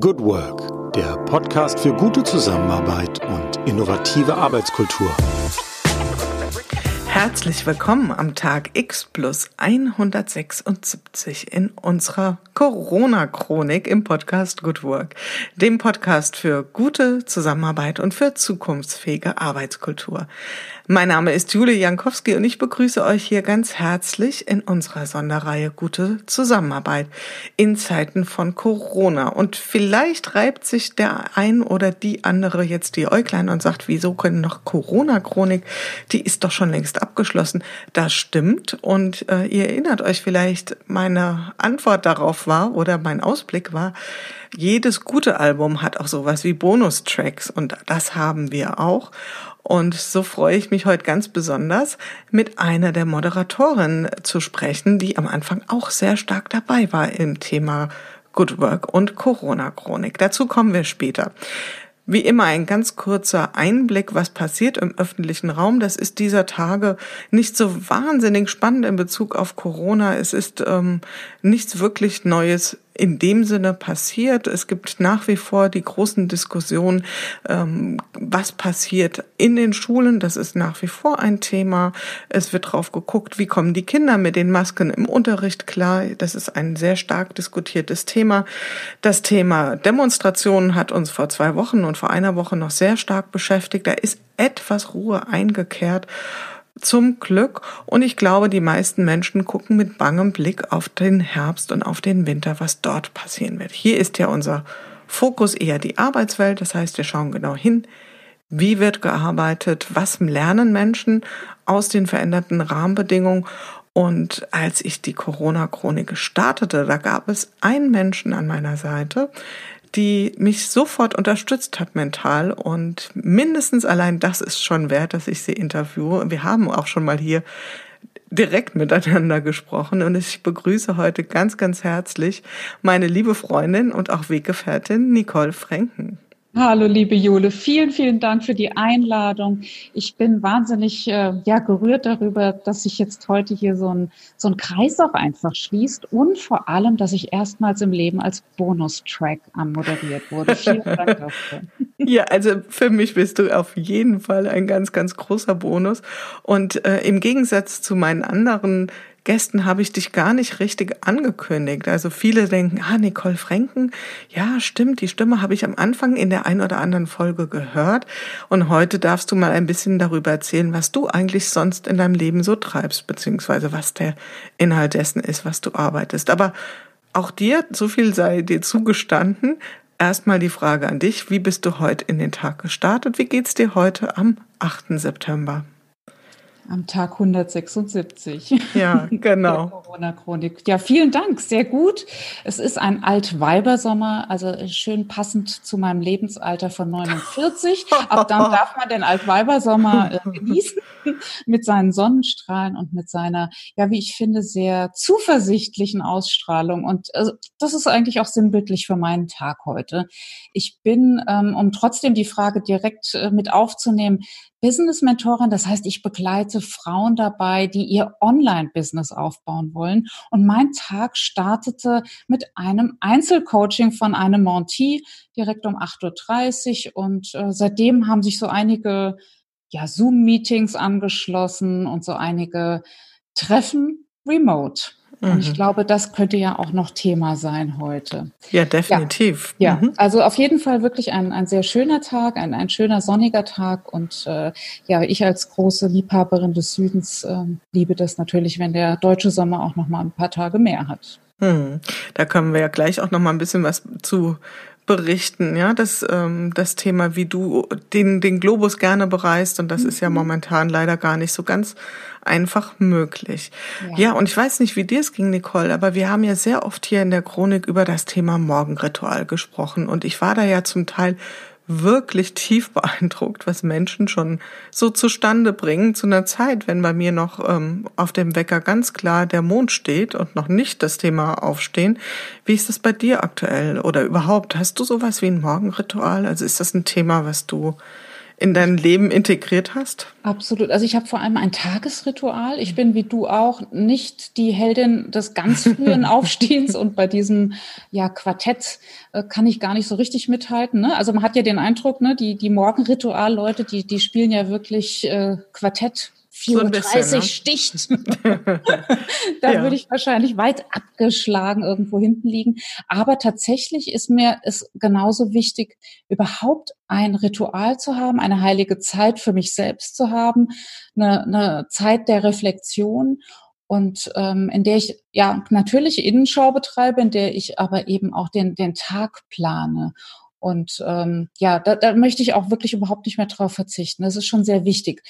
Good Work, der Podcast für gute Zusammenarbeit und innovative Arbeitskultur. Herzlich willkommen am Tag X plus 176 in unserer Corona-Chronik im Podcast Good Work, dem Podcast für gute Zusammenarbeit und für zukunftsfähige Arbeitskultur. Mein Name ist Julie Jankowski und ich begrüße euch hier ganz herzlich in unserer Sonderreihe Gute Zusammenarbeit in Zeiten von Corona. Und vielleicht reibt sich der ein oder die andere jetzt die Äuglein und sagt, wieso können noch Corona-Chronik? Die ist doch schon längst abgeschlossen. Das stimmt. Und äh, ihr erinnert euch vielleicht, meine Antwort darauf war oder mein Ausblick war, jedes gute Album hat auch sowas wie Bonustracks und das haben wir auch. Und so freue ich mich heute ganz besonders, mit einer der Moderatorinnen zu sprechen, die am Anfang auch sehr stark dabei war im Thema Good Work und Corona-Chronik. Dazu kommen wir später. Wie immer ein ganz kurzer Einblick, was passiert im öffentlichen Raum. Das ist dieser Tage nicht so wahnsinnig spannend in Bezug auf Corona. Es ist ähm, nichts wirklich Neues in dem Sinne passiert. Es gibt nach wie vor die großen Diskussionen, ähm, was passiert in den Schulen. Das ist nach wie vor ein Thema. Es wird drauf geguckt, wie kommen die Kinder mit den Masken im Unterricht klar. Das ist ein sehr stark diskutiertes Thema. Das Thema Demonstrationen hat uns vor zwei Wochen und vor einer Woche noch sehr stark beschäftigt. Da ist etwas Ruhe eingekehrt. Zum Glück. Und ich glaube, die meisten Menschen gucken mit bangem Blick auf den Herbst und auf den Winter, was dort passieren wird. Hier ist ja unser Fokus eher die Arbeitswelt. Das heißt, wir schauen genau hin, wie wird gearbeitet, was lernen Menschen aus den veränderten Rahmenbedingungen. Und als ich die Corona-Chronik startete, da gab es einen Menschen an meiner Seite, die mich sofort unterstützt hat mental und mindestens allein das ist schon wert, dass ich sie interviewe. Wir haben auch schon mal hier direkt miteinander gesprochen und ich begrüße heute ganz, ganz herzlich meine liebe Freundin und auch Weggefährtin Nicole Franken. Hallo, liebe Jule. Vielen, vielen Dank für die Einladung. Ich bin wahnsinnig äh, ja, gerührt darüber, dass sich jetzt heute hier so ein, so ein Kreis auch einfach schließt und vor allem, dass ich erstmals im Leben als Bonustrack anmoderiert wurde. Vielen Dank dafür. Ja, also für mich bist du auf jeden Fall ein ganz, ganz großer Bonus. Und äh, im Gegensatz zu meinen anderen Gästen habe ich dich gar nicht richtig angekündigt. Also viele denken, ah, Nicole Franken, ja, stimmt, die Stimme habe ich am Anfang in der ein oder anderen Folge gehört. Und heute darfst du mal ein bisschen darüber erzählen, was du eigentlich sonst in deinem Leben so treibst, beziehungsweise was der Inhalt dessen ist, was du arbeitest. Aber auch dir, so viel sei dir zugestanden, erstmal die Frage an dich, wie bist du heute in den Tag gestartet? Wie geht's dir heute am 8. September? Am Tag 176. Ja, genau. Corona-Chronik. Ja, vielen Dank. Sehr gut. Es ist ein Altweibersommer, also schön passend zu meinem Lebensalter von 49. Ab dann darf man den Altweibersommer äh, genießen mit seinen Sonnenstrahlen und mit seiner, ja, wie ich finde, sehr zuversichtlichen Ausstrahlung. Und also, das ist eigentlich auch sinnbildlich für meinen Tag heute. Ich bin, ähm, um trotzdem die Frage direkt äh, mit aufzunehmen, Business-Mentorin. Das heißt, ich begleite Frauen dabei, die ihr Online-Business aufbauen wollen. Und mein Tag startete mit einem Einzelcoaching von einem Monty direkt um 8.30 Uhr. Und äh, seitdem haben sich so einige ja, Zoom-Meetings angeschlossen und so einige Treffen remote. Und ich mhm. glaube, das könnte ja auch noch Thema sein heute. Ja, definitiv. Ja, ja. Mhm. also auf jeden Fall wirklich ein, ein sehr schöner Tag, ein, ein schöner sonniger Tag. Und äh, ja, ich als große Liebhaberin des Südens äh, liebe das natürlich, wenn der deutsche Sommer auch noch mal ein paar Tage mehr hat. Hm. Da können wir ja gleich auch noch mal ein bisschen was zu berichten, ja, das, ähm, das Thema, wie du den, den Globus gerne bereist und das ist ja mhm. momentan leider gar nicht so ganz einfach möglich. Ja. ja, und ich weiß nicht, wie dir es ging, Nicole, aber wir haben ja sehr oft hier in der Chronik über das Thema Morgenritual gesprochen und ich war da ja zum Teil wirklich tief beeindruckt, was Menschen schon so zustande bringen zu einer Zeit, wenn bei mir noch ähm, auf dem Wecker ganz klar der Mond steht und noch nicht das Thema Aufstehen. Wie ist das bei dir aktuell oder überhaupt? Hast du sowas wie ein Morgenritual? Also ist das ein Thema, was du in dein Leben integriert hast? Absolut. Also ich habe vor allem ein Tagesritual. Ich bin wie du auch nicht die Heldin des ganz frühen Aufstehens und bei diesem ja Quartett äh, kann ich gar nicht so richtig mithalten. Ne? Also man hat ja den Eindruck, ne, die die Morgenritual-Leute, die die spielen ja wirklich äh, Quartett 4.30 so ne? sticht. da ja. würde ich wahrscheinlich weit abgeschlagen irgendwo hinten liegen. Aber tatsächlich ist mir es genauso wichtig, überhaupt ein Ritual zu haben, eine heilige Zeit für mich selbst zu haben, eine, eine Zeit der Reflexion und ähm, in der ich ja natürlich Innenschau betreibe, in der ich aber eben auch den, den Tag plane und ähm, ja, da, da möchte ich auch wirklich überhaupt nicht mehr drauf verzichten. Das ist schon sehr wichtig.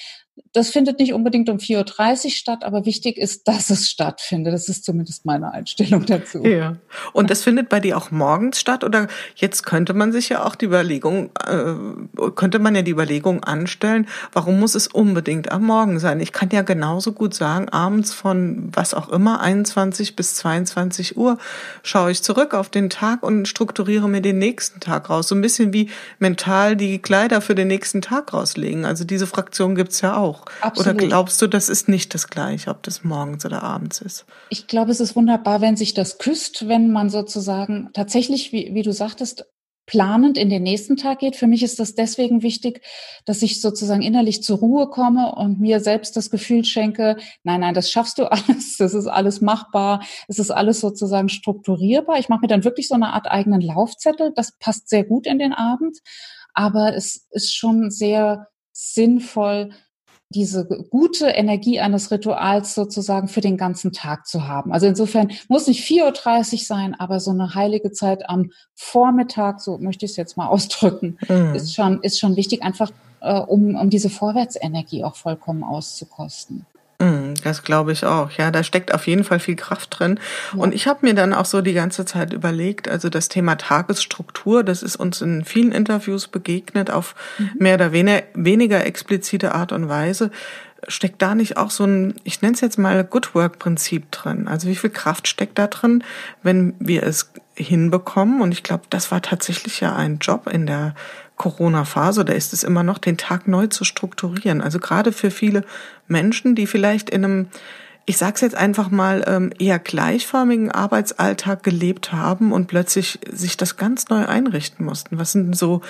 Das findet nicht unbedingt um 4.30 Uhr statt, aber wichtig ist, dass es stattfindet. Das ist zumindest meine Einstellung dazu. Ja. Und das findet bei dir auch morgens statt? Oder jetzt könnte man sich ja auch die Überlegung, äh, könnte man ja die Überlegung anstellen, warum muss es unbedingt am Morgen sein? Ich kann ja genauso gut sagen, abends von was auch immer, 21 bis 22 Uhr, schaue ich zurück auf den Tag und strukturiere mir den nächsten Tag raus raus. So ein bisschen wie mental die Kleider für den nächsten Tag rauslegen. Also diese Fraktion gibt's ja auch. Absolut. Oder glaubst du, das ist nicht das gleiche, ob das morgens oder abends ist? Ich glaube, es ist wunderbar, wenn sich das küsst, wenn man sozusagen tatsächlich, wie, wie du sagtest, planend in den nächsten Tag geht. Für mich ist das deswegen wichtig, dass ich sozusagen innerlich zur Ruhe komme und mir selbst das Gefühl schenke, nein, nein, das schaffst du alles, das ist alles machbar, es ist alles sozusagen strukturierbar. Ich mache mir dann wirklich so eine Art eigenen Laufzettel, das passt sehr gut in den Abend, aber es ist schon sehr sinnvoll, diese gute Energie eines Rituals sozusagen für den ganzen Tag zu haben. Also insofern muss nicht 4.30 Uhr sein, aber so eine heilige Zeit am Vormittag, so möchte ich es jetzt mal ausdrücken, mhm. ist schon, ist schon wichtig, einfach äh, um, um diese Vorwärtsenergie auch vollkommen auszukosten. Mm, das glaube ich auch. Ja, da steckt auf jeden Fall viel Kraft drin. Ja. Und ich habe mir dann auch so die ganze Zeit überlegt, also das Thema Tagesstruktur, das ist uns in vielen Interviews begegnet auf mhm. mehr oder weniger, weniger explizite Art und Weise. Steckt da nicht auch so ein, ich nenne es jetzt mal Good Work Prinzip drin? Also wie viel Kraft steckt da drin, wenn wir es hinbekommen? Und ich glaube, das war tatsächlich ja ein Job in der Corona-Phase, da ist es immer noch, den Tag neu zu strukturieren. Also gerade für viele Menschen, die vielleicht in einem, ich sag's jetzt einfach mal, ähm, eher gleichförmigen Arbeitsalltag gelebt haben und plötzlich sich das ganz neu einrichten mussten. Was sind so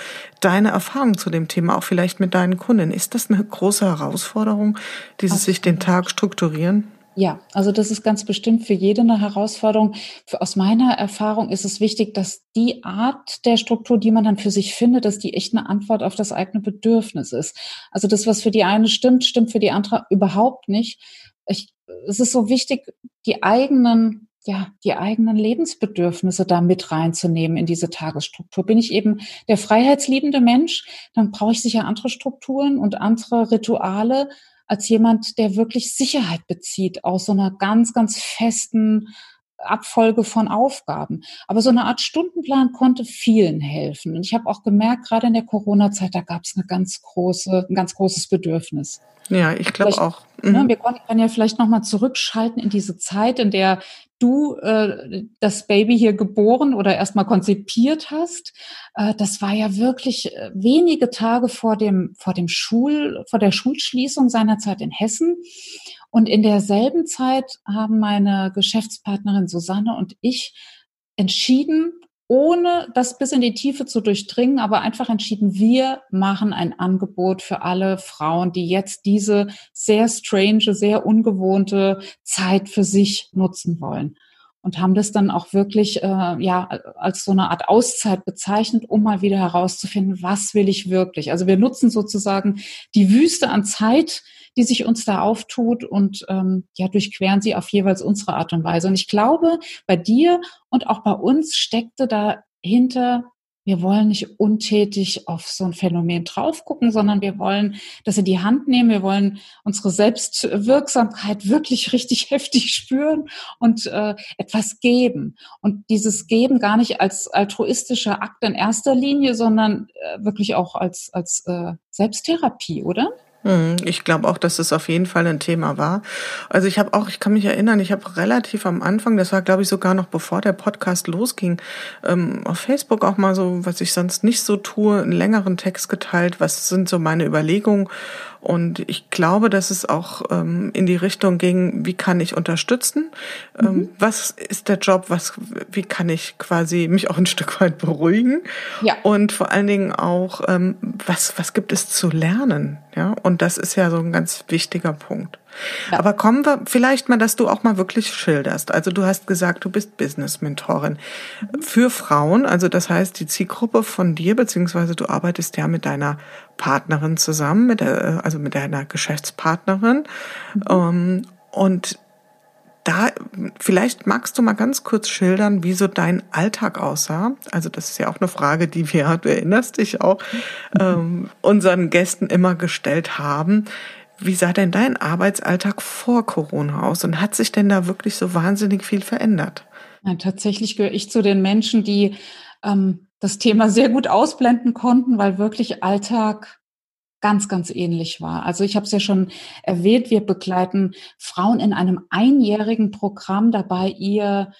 deine Erfahrungen zu dem Thema, auch vielleicht mit deinen Kunden? Ist das eine große Herausforderung, dieses sich den Tag strukturieren? Ja, also das ist ganz bestimmt für jede eine Herausforderung. Aus meiner Erfahrung ist es wichtig, dass die Art der Struktur, die man dann für sich findet, dass die echt eine Antwort auf das eigene Bedürfnis ist. Also das, was für die eine stimmt, stimmt für die andere überhaupt nicht. Ich, es ist so wichtig, die eigenen ja, die eigenen Lebensbedürfnisse da mit reinzunehmen in diese Tagesstruktur. Bin ich eben der freiheitsliebende Mensch, dann brauche ich sicher andere Strukturen und andere Rituale, als jemand, der wirklich Sicherheit bezieht aus so einer ganz, ganz festen Abfolge von Aufgaben. Aber so eine Art Stundenplan konnte vielen helfen. Und ich habe auch gemerkt, gerade in der Corona-Zeit, da gab es eine ganz große, ein ganz großes Bedürfnis. Ja, ich glaube auch. Ne, mhm. wir können ja vielleicht nochmal zurückschalten in diese Zeit, in der du äh, das Baby hier geboren oder erstmal konzipiert hast. Äh, das war ja wirklich äh, wenige Tage vor dem, vor dem Schul, vor der Schulschließung seinerzeit in Hessen. Und in derselben Zeit haben meine Geschäftspartnerin Susanne und ich entschieden, ohne das bis in die Tiefe zu durchdringen, aber einfach entschieden, wir machen ein Angebot für alle Frauen, die jetzt diese sehr strange, sehr ungewohnte Zeit für sich nutzen wollen. Und haben das dann auch wirklich äh, ja als so eine Art Auszeit bezeichnet, um mal wieder herauszufinden, was will ich wirklich. Also wir nutzen sozusagen die Wüste an Zeit, die sich uns da auftut und ähm, ja, durchqueren sie auf jeweils unsere Art und Weise. Und ich glaube, bei dir und auch bei uns steckte dahinter, wir wollen nicht untätig auf so ein Phänomen drauf gucken, sondern wir wollen das in die Hand nehmen. Wir wollen unsere Selbstwirksamkeit wirklich richtig heftig spüren und äh, etwas geben. Und dieses Geben gar nicht als altruistischer Akt in erster Linie, sondern äh, wirklich auch als, als äh, Selbsttherapie, oder? Hm, ich glaube auch, dass es auf jeden Fall ein Thema war. Also ich habe auch, ich kann mich erinnern, ich habe relativ am Anfang, das war glaube ich sogar noch bevor der Podcast losging, ähm, auf Facebook auch mal so, was ich sonst nicht so tue, einen längeren Text geteilt, was sind so meine Überlegungen und ich glaube, dass es auch ähm, in die Richtung ging, wie kann ich unterstützen? Ähm, mhm. was ist der Job? Was, wie kann ich quasi mich auch ein Stück weit beruhigen? Ja. Und vor allen Dingen auch, ähm, was, was gibt es zu lernen? Ja, und das ist ja so ein ganz wichtiger Punkt. Ja. Aber kommen wir vielleicht mal, dass du auch mal wirklich schilderst. Also du hast gesagt, du bist Business-Mentorin für Frauen. Also das heißt, die Zielgruppe von dir, beziehungsweise du arbeitest ja mit deiner Partnerin zusammen, mit der, also mit deiner Geschäftspartnerin. Mhm. Ähm, und da, vielleicht magst du mal ganz kurz schildern, wie so dein Alltag aussah. Also das ist ja auch eine Frage, die wir, du erinnerst dich auch, mhm. ähm, unseren Gästen immer gestellt haben. Wie sah denn dein Arbeitsalltag vor Corona aus und hat sich denn da wirklich so wahnsinnig viel verändert? Ja, tatsächlich gehöre ich zu den Menschen, die ähm, das Thema sehr gut ausblenden konnten, weil wirklich Alltag ganz, ganz ähnlich war. Also ich habe es ja schon erwähnt, wir begleiten Frauen in einem einjährigen Programm dabei, ihr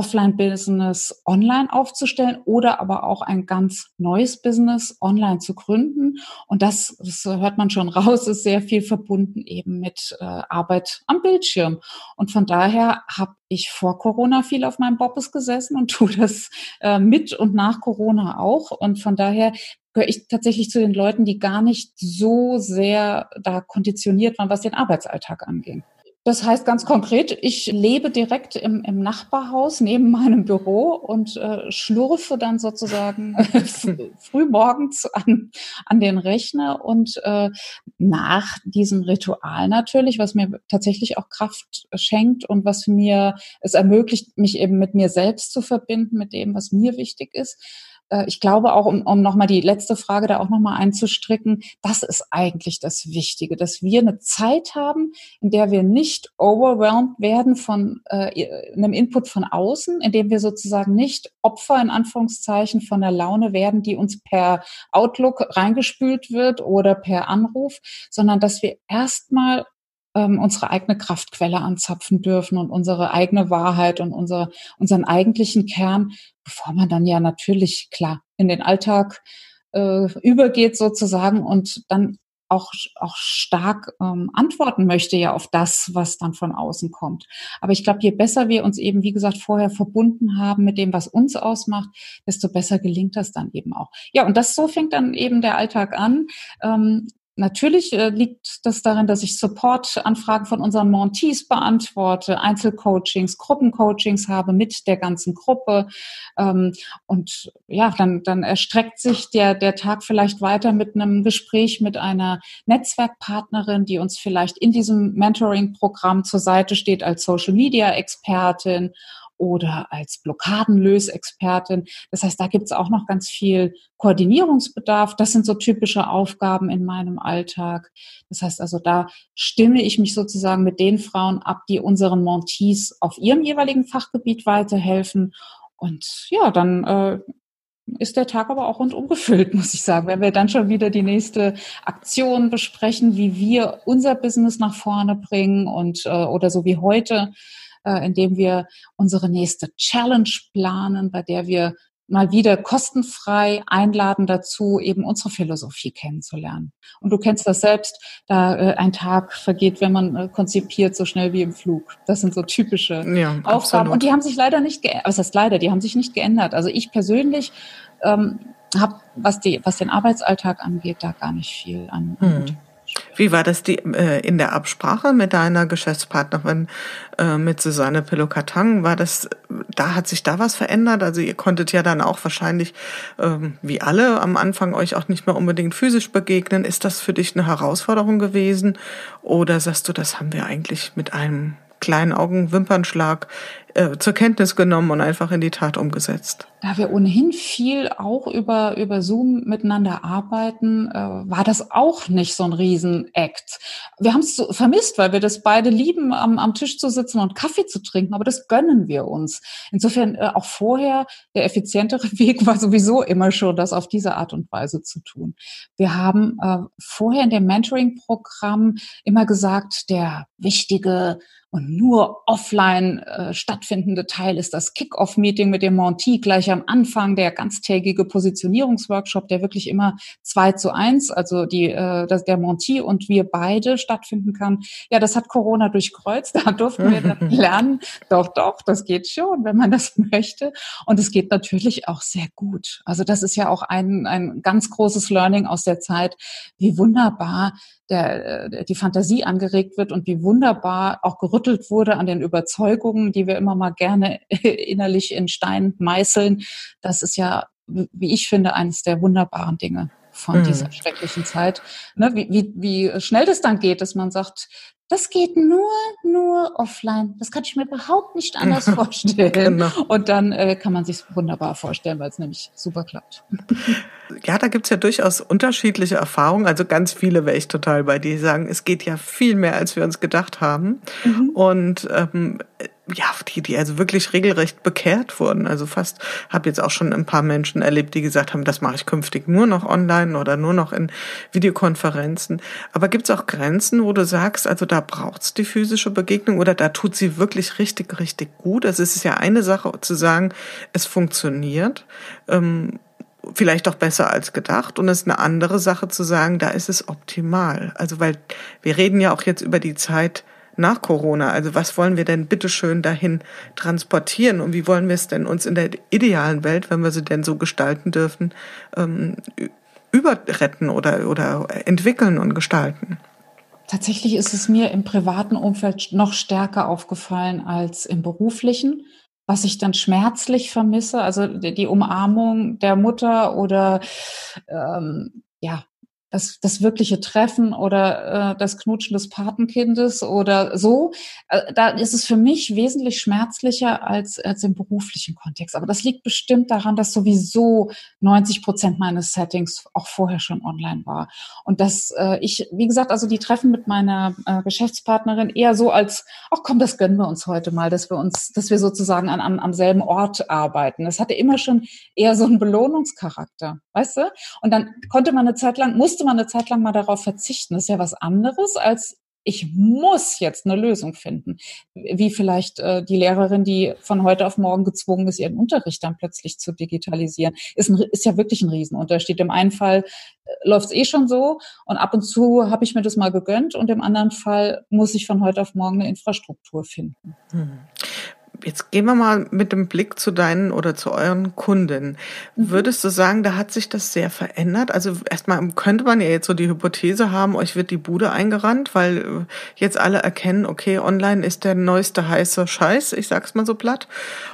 Offline-Business online aufzustellen oder aber auch ein ganz neues Business online zu gründen. Und das, das hört man schon raus, ist sehr viel verbunden eben mit äh, Arbeit am Bildschirm. Und von daher habe ich vor Corona viel auf meinem Bobbes gesessen und tue das äh, mit und nach Corona auch. Und von daher gehöre ich tatsächlich zu den Leuten, die gar nicht so sehr da konditioniert waren, was den Arbeitsalltag angeht. Das heißt ganz konkret, ich lebe direkt im, im Nachbarhaus neben meinem Büro und äh, schlurfe dann sozusagen früh morgens an, an den Rechner und äh, nach diesem Ritual natürlich, was mir tatsächlich auch Kraft schenkt und was mir es ermöglicht, mich eben mit mir selbst zu verbinden, mit dem, was mir wichtig ist, ich glaube auch, um, um nochmal die letzte Frage da auch nochmal einzustricken, das ist eigentlich das Wichtige, dass wir eine Zeit haben, in der wir nicht overwhelmed werden von äh, einem Input von außen, in dem wir sozusagen nicht Opfer in Anführungszeichen von der Laune werden, die uns per Outlook reingespült wird oder per Anruf, sondern dass wir erstmal ähm, unsere eigene Kraftquelle anzapfen dürfen und unsere eigene Wahrheit und unser, unseren eigentlichen Kern, bevor man dann ja natürlich klar in den Alltag äh, übergeht sozusagen und dann auch, auch stark ähm, antworten möchte ja auf das, was dann von außen kommt. Aber ich glaube, je besser wir uns eben, wie gesagt, vorher verbunden haben mit dem, was uns ausmacht, desto besser gelingt das dann eben auch. Ja, und das so fängt dann eben der Alltag an. Ähm, Natürlich äh, liegt das darin, dass ich Support-Anfragen von unseren Montees beantworte, Einzelcoachings, Gruppencoachings habe mit der ganzen Gruppe. Ähm, und ja, dann, dann erstreckt sich der, der Tag vielleicht weiter mit einem Gespräch mit einer Netzwerkpartnerin, die uns vielleicht in diesem Mentoring-Programm zur Seite steht als Social-Media-Expertin oder als Blockadenlösexpertin. Das heißt, da gibt es auch noch ganz viel Koordinierungsbedarf. Das sind so typische Aufgaben in meinem Alltag. Das heißt also, da stimme ich mich sozusagen mit den Frauen ab, die unseren Montees auf ihrem jeweiligen Fachgebiet weiterhelfen. Und ja, dann äh, ist der Tag aber auch rundum gefüllt, muss ich sagen. Wenn wir dann schon wieder die nächste Aktion besprechen, wie wir unser Business nach vorne bringen und äh, oder so wie heute, äh, indem wir unsere nächste Challenge planen, bei der wir mal wieder kostenfrei einladen dazu, eben unsere Philosophie kennenzulernen. Und du kennst das selbst, da äh, ein Tag vergeht, wenn man äh, konzipiert, so schnell wie im Flug. Das sind so typische ja, Aufgaben. Absolut. Und die haben sich leider nicht geändert. Was heißt leider? Die haben sich nicht geändert. Also ich persönlich ähm, habe, was, die, was den Arbeitsalltag angeht, da gar nicht viel an. Hm. Wie war das die, äh, in der Absprache mit deiner Geschäftspartnerin, äh, mit Susanne Pelokatang? War das, da hat sich da was verändert? Also ihr konntet ja dann auch wahrscheinlich, ähm, wie alle, am Anfang euch auch nicht mehr unbedingt physisch begegnen. Ist das für dich eine Herausforderung gewesen? Oder sagst du, das haben wir eigentlich mit einem kleinen Augenwimpernschlag äh, zur Kenntnis genommen und einfach in die Tat umgesetzt? Da wir ohnehin viel auch über, über Zoom miteinander arbeiten, äh, war das auch nicht so ein Riesen-Act. Wir haben es so vermisst, weil wir das beide lieben, am, am Tisch zu sitzen und Kaffee zu trinken, aber das gönnen wir uns. Insofern äh, auch vorher der effizientere Weg war sowieso immer schon, das auf diese Art und Weise zu tun. Wir haben äh, vorher in dem Mentoring-Programm immer gesagt, der wichtige und nur offline äh, stattfindende Teil ist das Kick-Off-Meeting mit dem Monty gleich am Anfang, der ganztägige Positionierungsworkshop, der wirklich immer zwei zu eins, also die, äh, das, der Monty und wir beide stattfinden kann. Ja, das hat Corona durchkreuzt. Da durften wir dann lernen. Doch, doch, das geht schon, wenn man das möchte. Und es geht natürlich auch sehr gut. Also das ist ja auch ein, ein ganz großes Learning aus der Zeit, wie wunderbar der, äh, die Fantasie angeregt wird und wie wunderbar auch gerüttelt wurde an den Überzeugungen, die wir immer mal gerne innerlich in Stein meißeln. Das ist ja, wie ich finde, eines der wunderbaren Dinge von mhm. dieser schrecklichen Zeit. Ne, wie, wie, wie schnell das dann geht, dass man sagt, das geht nur, nur offline. Das kann ich mir überhaupt nicht anders vorstellen. genau. Und dann äh, kann man sich wunderbar vorstellen, weil es nämlich super klappt. Ja, da gibt's ja durchaus unterschiedliche Erfahrungen. Also ganz viele wäre ich total bei dir, die sagen, es geht ja viel mehr, als wir uns gedacht haben. Mhm. Und ähm, ja, die, die also wirklich regelrecht bekehrt wurden. Also fast, habe jetzt auch schon ein paar Menschen erlebt, die gesagt haben, das mache ich künftig nur noch online oder nur noch in Videokonferenzen. Aber gibt es auch Grenzen, wo du sagst, also da braucht's die physische Begegnung oder da tut sie wirklich richtig, richtig gut? Also es ist ja eine Sache zu sagen, es funktioniert. Ähm, vielleicht auch besser als gedacht. Und es ist eine andere Sache zu sagen, da ist es optimal. Also weil wir reden ja auch jetzt über die Zeit nach Corona. Also was wollen wir denn bitteschön dahin transportieren und wie wollen wir es denn uns in der idealen Welt, wenn wir sie denn so gestalten dürfen, ähm, überretten oder, oder entwickeln und gestalten? Tatsächlich ist es mir im privaten Umfeld noch stärker aufgefallen als im beruflichen was ich dann schmerzlich vermisse, also die Umarmung der Mutter oder ähm, ja, das, das wirkliche Treffen oder äh, das Knutschen des Patenkindes oder so, äh, da ist es für mich wesentlich schmerzlicher als, als im beruflichen Kontext. Aber das liegt bestimmt daran, dass sowieso 90 Prozent meines Settings auch vorher schon online war. Und dass äh, ich, wie gesagt, also die Treffen mit meiner äh, Geschäftspartnerin eher so als, ach komm, das gönnen wir uns heute mal, dass wir uns, dass wir sozusagen an, am, am selben Ort arbeiten. Das hatte immer schon eher so einen Belohnungscharakter, weißt du? Und dann konnte man eine Zeit lang, musste musste man eine Zeit lang mal darauf verzichten. Das ist ja was anderes als ich muss jetzt eine Lösung finden. Wie vielleicht äh, die Lehrerin, die von heute auf morgen gezwungen ist, ihren Unterricht dann plötzlich zu digitalisieren. Ist, ein, ist ja wirklich ein Riesenunterschied. Im einen Fall äh, läuft es eh schon so und ab und zu habe ich mir das mal gegönnt und im anderen Fall muss ich von heute auf morgen eine Infrastruktur finden. Hm. Jetzt gehen wir mal mit dem Blick zu deinen oder zu euren Kunden. Mhm. Würdest du sagen, da hat sich das sehr verändert? Also erstmal könnte man ja jetzt so die Hypothese haben, euch wird die Bude eingerannt, weil äh, jetzt alle erkennen, okay, online ist der neueste heiße Scheiß, ich sag's mal so platt.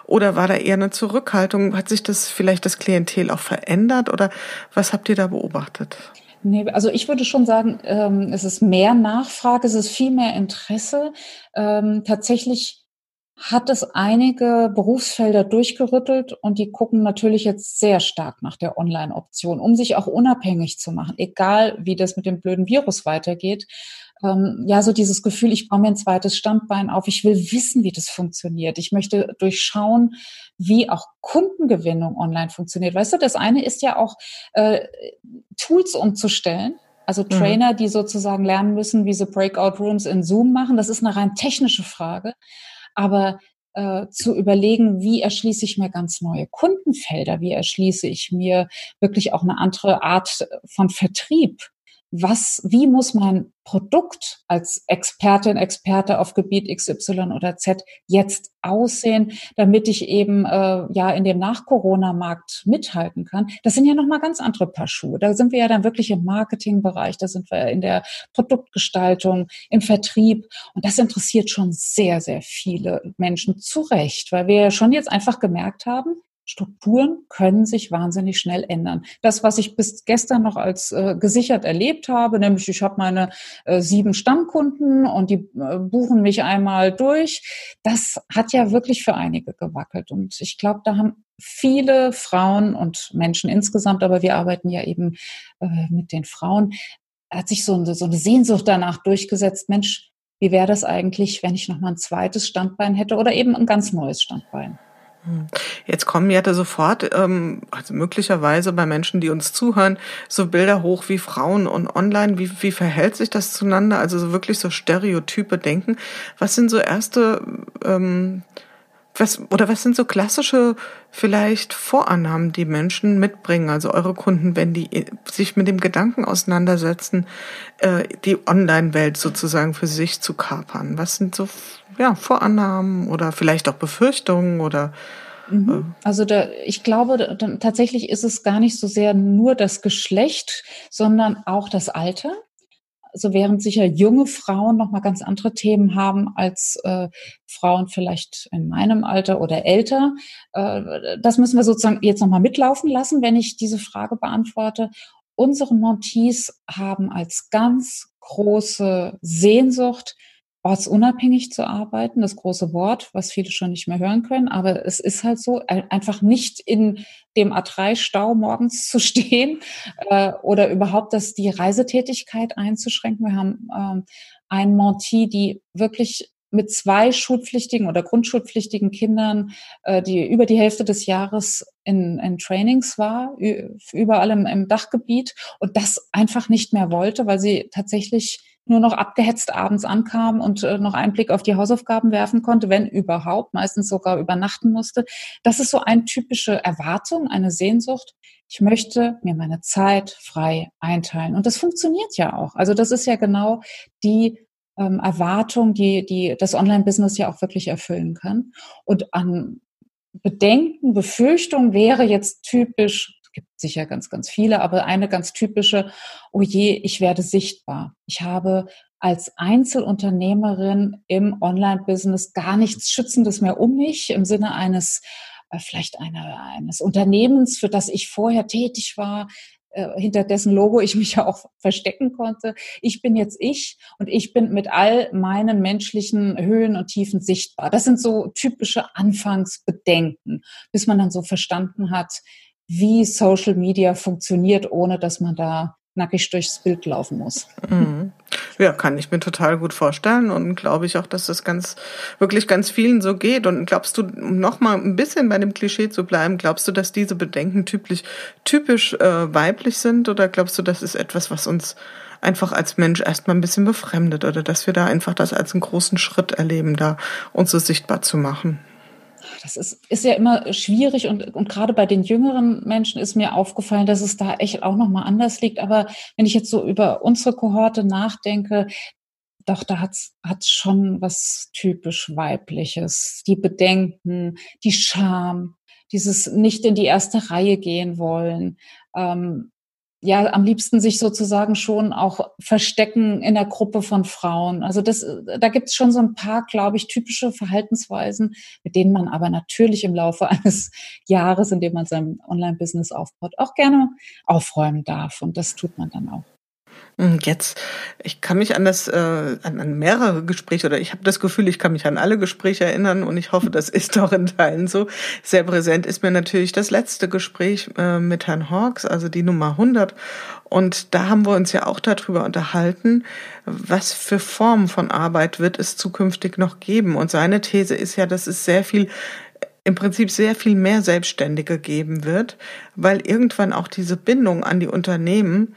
Oder war da eher eine Zurückhaltung? Hat sich das vielleicht das Klientel auch verändert oder was habt ihr da beobachtet? Nee, also ich würde schon sagen, ähm, es ist mehr Nachfrage, es ist viel mehr Interesse. Ähm, tatsächlich hat es einige Berufsfelder durchgerüttelt und die gucken natürlich jetzt sehr stark nach der Online-Option, um sich auch unabhängig zu machen, egal wie das mit dem blöden Virus weitergeht. Ähm, ja, so dieses Gefühl, ich baue mir ein zweites Standbein auf, ich will wissen, wie das funktioniert. Ich möchte durchschauen, wie auch Kundengewinnung online funktioniert. Weißt du, das eine ist ja auch äh, Tools umzustellen. Also mhm. Trainer, die sozusagen lernen müssen, wie sie Breakout Rooms in Zoom machen. Das ist eine rein technische Frage aber äh, zu überlegen, wie erschließe ich mir ganz neue Kundenfelder, wie erschließe ich mir wirklich auch eine andere Art von Vertrieb was, wie muss mein Produkt als Expertin, Experte auf Gebiet XY oder Z jetzt aussehen, damit ich eben äh, ja in dem Nach-Corona-Markt mithalten kann. Das sind ja nochmal ganz andere Paar Schuhe. Da sind wir ja dann wirklich im Marketingbereich, da sind wir in der Produktgestaltung, im Vertrieb. Und das interessiert schon sehr, sehr viele Menschen zu Recht, weil wir ja schon jetzt einfach gemerkt haben, Strukturen können sich wahnsinnig schnell ändern. Das, was ich bis gestern noch als äh, gesichert erlebt habe, nämlich ich habe meine äh, sieben Stammkunden und die äh, buchen mich einmal durch, das hat ja wirklich für einige gewackelt. Und ich glaube, da haben viele Frauen und Menschen insgesamt, aber wir arbeiten ja eben äh, mit den Frauen, hat sich so eine, so eine Sehnsucht danach durchgesetzt, Mensch, wie wäre das eigentlich, wenn ich noch mal ein zweites Standbein hätte oder eben ein ganz neues Standbein? Jetzt kommen ja da sofort, ähm, also möglicherweise bei Menschen, die uns zuhören, so Bilder hoch wie Frauen und online. Wie, wie verhält sich das zueinander? Also so wirklich so Stereotype denken. Was sind so erste ähm, was, oder was sind so klassische vielleicht Vorannahmen, die Menschen mitbringen, also eure Kunden, wenn die sich mit dem Gedanken auseinandersetzen, äh, die Online-Welt sozusagen für sich zu kapern? Was sind so ja, Vorannahmen oder vielleicht auch Befürchtungen oder mhm. äh, also da, ich glaube, tatsächlich ist es gar nicht so sehr nur das Geschlecht, sondern auch das Alter so während sicher junge Frauen noch mal ganz andere Themen haben als äh, Frauen vielleicht in meinem Alter oder älter. Äh, das müssen wir sozusagen jetzt noch mal mitlaufen lassen, wenn ich diese Frage beantworte. Unsere Montees haben als ganz große Sehnsucht ortsunabhängig zu arbeiten, das große Wort, was viele schon nicht mehr hören können, aber es ist halt so, einfach nicht in dem A3-Stau morgens zu stehen äh, oder überhaupt das die Reisetätigkeit einzuschränken. Wir haben ähm, ein Monty, die wirklich mit zwei schulpflichtigen oder grundschulpflichtigen Kindern, äh, die über die Hälfte des Jahres in, in Trainings war, überall im, im Dachgebiet und das einfach nicht mehr wollte, weil sie tatsächlich nur noch abgehetzt abends ankam und äh, noch einen Blick auf die Hausaufgaben werfen konnte, wenn überhaupt, meistens sogar übernachten musste. Das ist so eine typische Erwartung, eine Sehnsucht. Ich möchte mir meine Zeit frei einteilen. Und das funktioniert ja auch. Also das ist ja genau die ähm, Erwartung, die, die das Online-Business ja auch wirklich erfüllen kann. Und an Bedenken, Befürchtung wäre jetzt typisch, gibt sicher ganz, ganz viele, aber eine ganz typische, oh je, ich werde sichtbar. Ich habe als Einzelunternehmerin im Online-Business gar nichts Schützendes mehr um mich im Sinne eines äh, vielleicht eine, eines Unternehmens, für das ich vorher tätig war, äh, hinter dessen Logo ich mich ja auch verstecken konnte. Ich bin jetzt ich und ich bin mit all meinen menschlichen Höhen und Tiefen sichtbar. Das sind so typische Anfangsbedenken, bis man dann so verstanden hat, wie Social Media funktioniert, ohne dass man da nackig durchs Bild laufen muss. Mhm. Ja, kann ich mir total gut vorstellen und glaube ich auch, dass das ganz, wirklich ganz vielen so geht. Und glaubst du, um nochmal ein bisschen bei dem Klischee zu bleiben, glaubst du, dass diese Bedenken typisch, typisch äh, weiblich sind oder glaubst du, das ist etwas, was uns einfach als Mensch erstmal ein bisschen befremdet oder dass wir da einfach das als einen großen Schritt erleben, da uns so sichtbar zu machen? Das ist, ist ja immer schwierig und, und gerade bei den jüngeren Menschen ist mir aufgefallen, dass es da echt auch nochmal anders liegt. Aber wenn ich jetzt so über unsere Kohorte nachdenke, doch, da hat's hat's schon was typisch Weibliches. Die Bedenken, die Scham, dieses nicht in die erste Reihe gehen wollen, ähm, ja am liebsten sich sozusagen schon auch verstecken in der Gruppe von Frauen. Also das, da gibt es schon so ein paar, glaube ich, typische Verhaltensweisen, mit denen man aber natürlich im Laufe eines Jahres, in dem man sein Online-Business aufbaut, auch gerne aufräumen darf. Und das tut man dann auch. Hm, jetzt, ich kann mich an das, äh, an, an mehrere Gespräche oder ich habe das Gefühl, ich kann mich an alle Gespräche erinnern und ich hoffe, das ist auch in Teilen so. Sehr präsent ist mir natürlich das letzte Gespräch äh, mit Herrn Hawks, also die Nummer 100. Und da haben wir uns ja auch darüber unterhalten, was für Formen von Arbeit wird es zukünftig noch geben. Und seine These ist ja, dass es sehr viel im Prinzip sehr viel mehr Selbstständige geben wird, weil irgendwann auch diese Bindung an die Unternehmen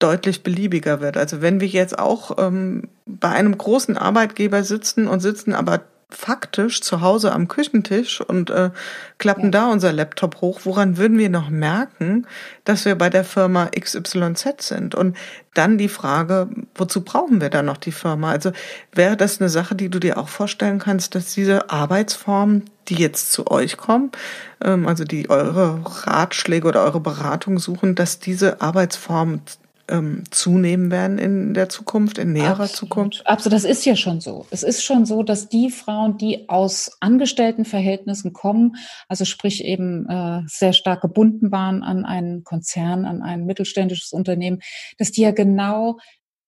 deutlich beliebiger wird. Also wenn wir jetzt auch ähm, bei einem großen Arbeitgeber sitzen und sitzen aber faktisch zu Hause am Küchentisch und äh, klappen ja. da unser Laptop hoch, woran würden wir noch merken, dass wir bei der Firma XYZ sind? Und dann die Frage, wozu brauchen wir dann noch die Firma? Also wäre das eine Sache, die du dir auch vorstellen kannst, dass diese Arbeitsformen, die jetzt zu euch kommen, ähm, also die eure Ratschläge oder eure Beratung suchen, dass diese Arbeitsformen ähm, zunehmen werden in der Zukunft, in näherer Absolut. Zukunft? Absolut, das ist ja schon so. Es ist schon so, dass die Frauen, die aus Angestelltenverhältnissen kommen, also sprich eben äh, sehr stark gebunden waren an einen Konzern, an ein mittelständisches Unternehmen, dass die ja genau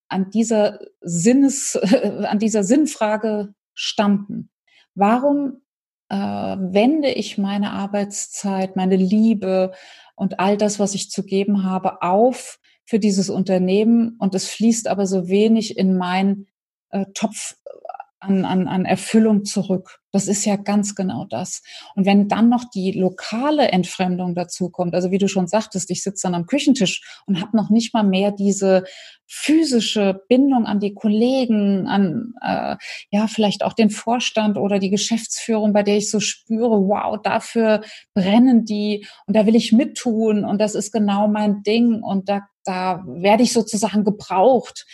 an dieser Sinnes, an dieser Sinnfrage standen. Warum äh, wende ich meine Arbeitszeit, meine Liebe und all das, was ich zu geben habe, auf für dieses Unternehmen und es fließt aber so wenig in meinen äh, Topf an, an, an Erfüllung zurück. Das ist ja ganz genau das. Und wenn dann noch die lokale Entfremdung dazu kommt, also wie du schon sagtest, ich sitze dann am Küchentisch und habe noch nicht mal mehr diese physische Bindung an die Kollegen, an äh, ja vielleicht auch den Vorstand oder die Geschäftsführung, bei der ich so spüre, wow, dafür brennen die und da will ich mittun und das ist genau mein Ding und da da werde ich sozusagen gebraucht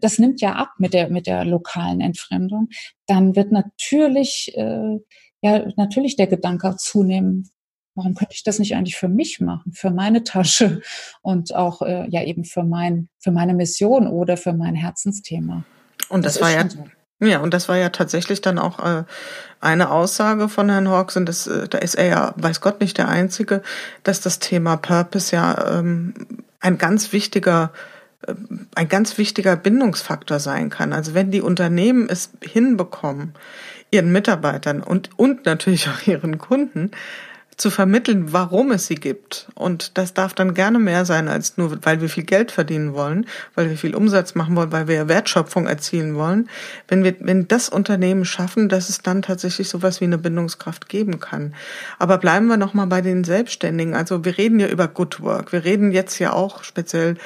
das nimmt ja ab mit der, mit der lokalen Entfremdung, dann wird natürlich, äh, ja, natürlich der Gedanke zunehmen, warum könnte ich das nicht eigentlich für mich machen, für meine Tasche und auch äh, ja eben für mein, für meine Mission oder für mein Herzensthema. Und das, das war ja, so. Ja, und das war ja tatsächlich dann auch äh, eine Aussage von Herrn Hawks, und das, äh, da ist er ja, weiß Gott, nicht der Einzige, dass das Thema Purpose ja ähm, ein ganz wichtiger äh, ein ganz wichtiger Bindungsfaktor sein kann. Also wenn die Unternehmen es hinbekommen, ihren Mitarbeitern und, und natürlich auch ihren Kunden zu vermitteln, warum es sie gibt. Und das darf dann gerne mehr sein als nur, weil wir viel Geld verdienen wollen, weil wir viel Umsatz machen wollen, weil wir Wertschöpfung erzielen wollen. Wenn wir, wenn das Unternehmen schaffen, dass es dann tatsächlich sowas wie eine Bindungskraft geben kann. Aber bleiben wir nochmal bei den Selbstständigen. Also wir reden ja über Good Work. Wir reden jetzt ja auch speziell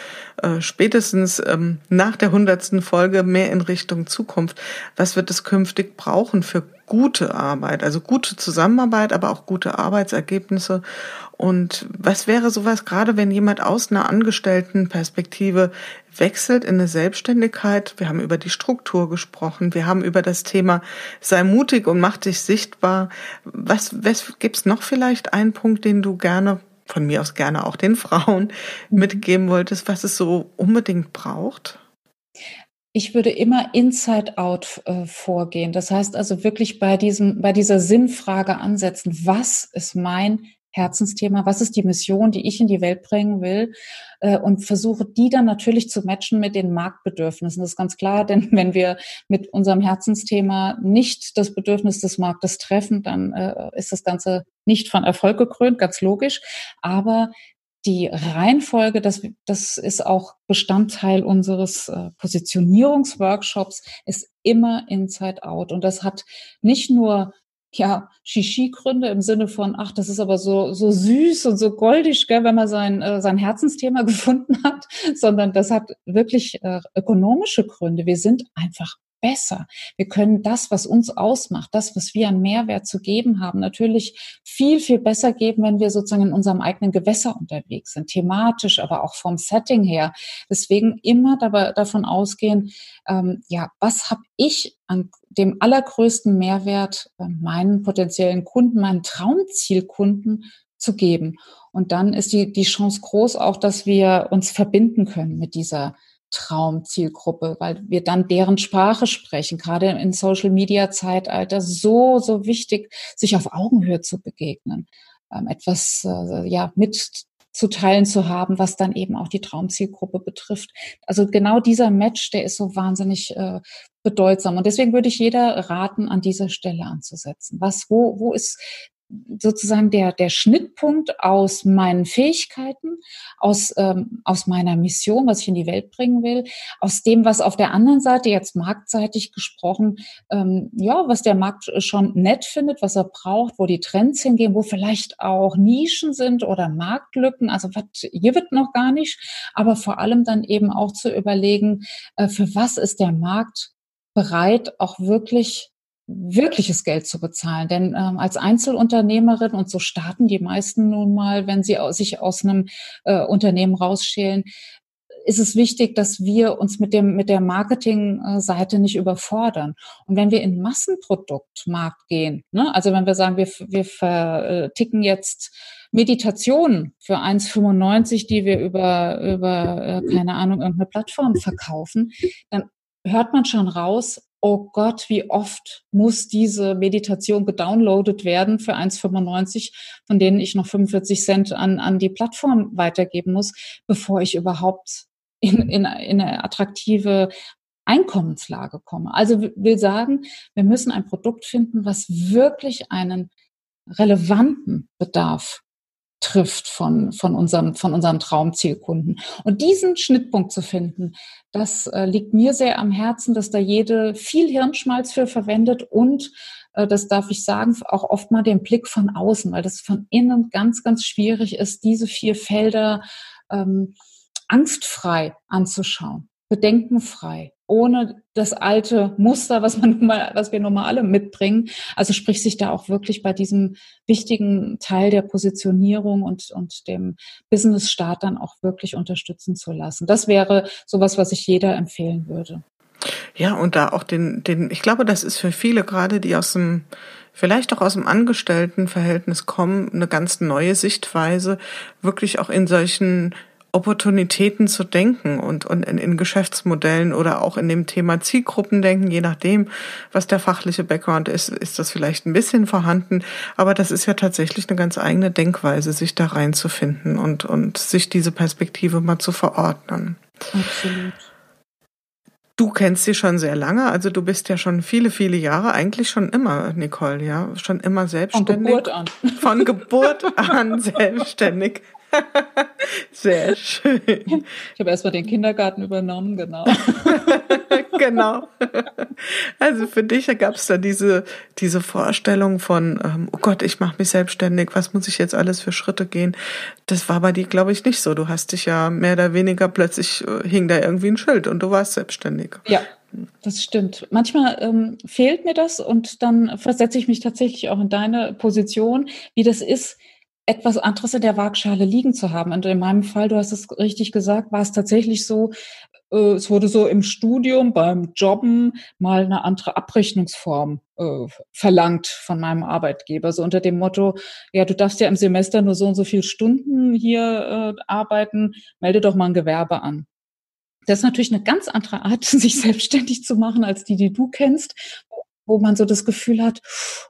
äh, spätestens ähm, nach der hundertsten Folge mehr in Richtung Zukunft. Was wird es künftig brauchen für gute Arbeit, also gute Zusammenarbeit, aber auch gute Arbeitsergebnisse. Und was wäre sowas, gerade wenn jemand aus einer Angestelltenperspektive wechselt in eine Selbstständigkeit? Wir haben über die Struktur gesprochen, wir haben über das Thema sei mutig und mach dich sichtbar. Was, was gibt's noch vielleicht einen Punkt, den du gerne von mir aus gerne auch den Frauen mitgeben wolltest, was es so unbedingt braucht? Ich würde immer inside out äh, vorgehen. Das heißt also wirklich bei diesem, bei dieser Sinnfrage ansetzen. Was ist mein Herzensthema? Was ist die Mission, die ich in die Welt bringen will? Äh, und versuche die dann natürlich zu matchen mit den Marktbedürfnissen. Das ist ganz klar, denn wenn wir mit unserem Herzensthema nicht das Bedürfnis des Marktes treffen, dann äh, ist das Ganze nicht von Erfolg gekrönt, ganz logisch. Aber die Reihenfolge, das, das ist auch Bestandteil unseres äh, Positionierungsworkshops, ist immer Inside Out. Und das hat nicht nur ja, Shishi-Gründe im Sinne von, ach, das ist aber so, so süß und so goldig, gell, wenn man sein, äh, sein Herzensthema gefunden hat, sondern das hat wirklich äh, ökonomische Gründe. Wir sind einfach besser. Wir können das, was uns ausmacht, das, was wir an Mehrwert zu geben haben, natürlich viel, viel besser geben, wenn wir sozusagen in unserem eigenen Gewässer unterwegs sind, thematisch, aber auch vom Setting her. Deswegen immer dabei, davon ausgehen, ähm, ja, was habe ich an dem allergrößten Mehrwert äh, meinen potenziellen Kunden, meinen Traumzielkunden zu geben. Und dann ist die, die Chance groß auch, dass wir uns verbinden können mit dieser Traumzielgruppe, weil wir dann deren Sprache sprechen. Gerade in Social Media Zeitalter so, so wichtig, sich auf Augenhöhe zu begegnen, ähm, etwas, äh, ja, mitzuteilen zu haben, was dann eben auch die Traumzielgruppe betrifft. Also genau dieser Match, der ist so wahnsinnig äh, bedeutsam. Und deswegen würde ich jeder raten, an dieser Stelle anzusetzen. Was, wo, wo ist sozusagen der, der Schnittpunkt aus meinen Fähigkeiten, aus, ähm, aus meiner Mission, was ich in die Welt bringen will, aus dem, was auf der anderen Seite, jetzt marktseitig gesprochen, ähm, ja, was der Markt schon nett findet, was er braucht, wo die Trends hingehen, wo vielleicht auch Nischen sind oder Marktlücken, also was hier wird noch gar nicht, aber vor allem dann eben auch zu überlegen, äh, für was ist der Markt bereit, auch wirklich wirkliches Geld zu bezahlen. Denn ähm, als Einzelunternehmerin, und so starten die meisten nun mal, wenn sie sich aus einem äh, Unternehmen rausschälen, ist es wichtig, dass wir uns mit dem mit der Marketingseite nicht überfordern. Und wenn wir in Massenproduktmarkt gehen, ne, also wenn wir sagen, wir wir verticken jetzt Meditationen für 1,95, die wir über über äh, keine Ahnung irgendeine Plattform verkaufen, dann hört man schon raus, oh Gott, wie oft muss diese Meditation gedownloadet werden für 1,95, von denen ich noch 45 Cent an, an die Plattform weitergeben muss, bevor ich überhaupt in, in, in eine attraktive Einkommenslage komme. Also will sagen, wir müssen ein Produkt finden, was wirklich einen relevanten Bedarf trifft von, von, unserem, von unseren Traumzielkunden. Und diesen Schnittpunkt zu finden, das äh, liegt mir sehr am Herzen, dass da jede viel Hirnschmalz für verwendet und äh, das darf ich sagen, auch oft mal den Blick von außen, weil das von innen ganz, ganz schwierig ist, diese vier Felder ähm, angstfrei anzuschauen, bedenkenfrei ohne das alte Muster, was man nun mal, was wir nun mal alle mitbringen. Also sprich sich da auch wirklich bei diesem wichtigen Teil der Positionierung und, und dem Business-Start dann auch wirklich unterstützen zu lassen. Das wäre sowas, was ich jeder empfehlen würde. Ja, und da auch den, den, ich glaube, das ist für viele gerade, die aus dem, vielleicht auch aus dem Angestelltenverhältnis kommen, eine ganz neue Sichtweise, wirklich auch in solchen Opportunitäten zu denken und, und in, in Geschäftsmodellen oder auch in dem Thema Zielgruppen denken, je nachdem, was der fachliche Background ist, ist das vielleicht ein bisschen vorhanden. Aber das ist ja tatsächlich eine ganz eigene Denkweise, sich da reinzufinden und, und sich diese Perspektive mal zu verordnen. Absolut. Du kennst sie schon sehr lange, also du bist ja schon viele, viele Jahre, eigentlich schon immer, Nicole, ja, schon immer selbstständig. Von Geburt an. Von Geburt an selbstständig. Sehr schön. Ich habe erstmal den Kindergarten übernommen, genau. genau. Also für dich gab es da diese, diese Vorstellung von, ähm, oh Gott, ich mache mich selbstständig, was muss ich jetzt alles für Schritte gehen? Das war bei dir, glaube ich, nicht so. Du hast dich ja mehr oder weniger plötzlich äh, hing da irgendwie ein Schild und du warst selbstständig. Ja, das stimmt. Manchmal ähm, fehlt mir das und dann versetze ich mich tatsächlich auch in deine Position, wie das ist, etwas anderes in der Waagschale liegen zu haben. Und in meinem Fall, du hast es richtig gesagt, war es tatsächlich so, äh, es wurde so im Studium beim Jobben mal eine andere Abrechnungsform äh, verlangt von meinem Arbeitgeber. So unter dem Motto, ja, du darfst ja im Semester nur so und so viele Stunden hier äh, arbeiten, melde doch mal ein Gewerbe an. Das ist natürlich eine ganz andere Art, sich selbstständig zu machen, als die, die du kennst, wo man so das Gefühl hat,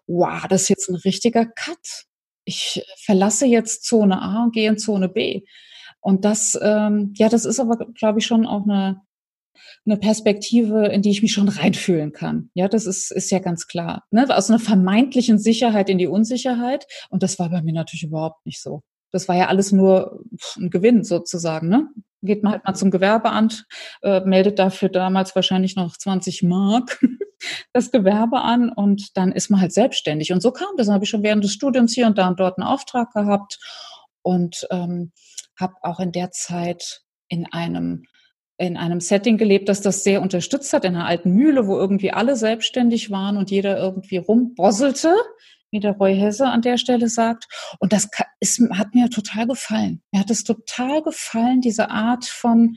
wow, das ist jetzt ein richtiger Cut ich verlasse jetzt Zone A und gehe in Zone B. Und das, ähm, ja, das ist aber, glaube ich, schon auch eine, eine Perspektive, in die ich mich schon reinfühlen kann. Ja, das ist, ist ja ganz klar. Ne? Aus einer vermeintlichen Sicherheit in die Unsicherheit. Und das war bei mir natürlich überhaupt nicht so. Das war ja alles nur ein Gewinn sozusagen. Ne? Geht man halt mal zum Gewerbeamt, äh, meldet dafür damals wahrscheinlich noch 20 Mark das Gewerbe an und dann ist man halt selbstständig. Und so kam das. Dann habe ich schon während des Studiums hier und da und dort einen Auftrag gehabt und ähm, habe auch in der Zeit in einem in einem Setting gelebt, das das sehr unterstützt hat, in einer alten Mühle, wo irgendwie alle selbstständig waren und jeder irgendwie rumbosselte, wie der Roy Hesse an der Stelle sagt. Und das ist, hat mir total gefallen. Mir hat es total gefallen, diese Art von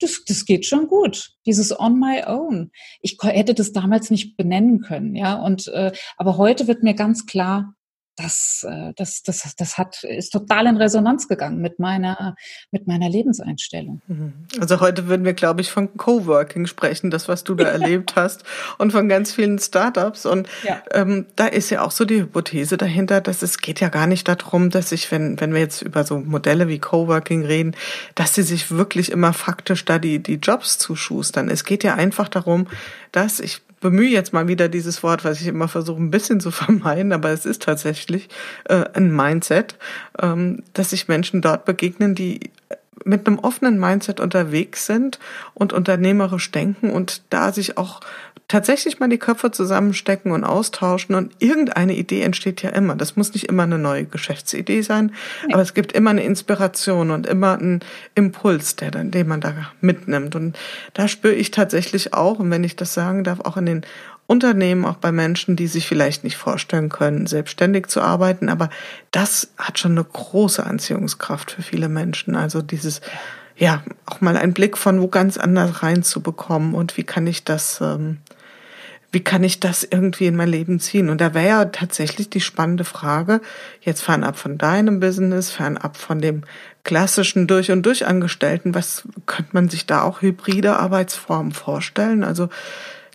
das, das geht schon gut. Dieses on my own. Ich hätte das damals nicht benennen können, ja. Und äh, aber heute wird mir ganz klar, das, äh, das, das, das hat, ist total in Resonanz gegangen mit meiner, mit meiner Lebenseinstellung. Mhm. Also heute würden wir, glaube ich, von Coworking sprechen, das, was du da erlebt hast und von ganz vielen Startups. Und ja. ähm, da ist ja auch so die Hypothese dahinter, dass es geht ja gar nicht darum, dass ich, wenn, wenn wir jetzt über so Modelle wie Coworking reden, dass sie sich wirklich immer faktisch da die, die Jobs zuschustern. Es geht ja einfach darum, dass ich bemühe jetzt mal wieder dieses Wort, was ich immer versuche ein bisschen zu vermeiden, aber es ist tatsächlich äh, ein Mindset, ähm, dass sich Menschen dort begegnen, die mit einem offenen Mindset unterwegs sind und unternehmerisch denken und da sich auch tatsächlich mal die Köpfe zusammenstecken und austauschen und irgendeine Idee entsteht ja immer. Das muss nicht immer eine neue Geschäftsidee sein, nee. aber es gibt immer eine Inspiration und immer einen Impuls, der dann, den man da mitnimmt. Und da spüre ich tatsächlich auch, und wenn ich das sagen darf, auch in den Unternehmen, auch bei Menschen, die sich vielleicht nicht vorstellen können, selbstständig zu arbeiten. Aber das hat schon eine große Anziehungskraft für viele Menschen. Also dieses, ja, auch mal einen Blick von wo ganz anders reinzubekommen und wie kann ich das, ähm, wie kann ich das irgendwie in mein Leben ziehen? Und da wäre ja tatsächlich die spannende Frage, jetzt fernab von deinem Business, fernab von dem klassischen Durch- und Durchangestellten, was könnte man sich da auch hybride Arbeitsformen vorstellen? Also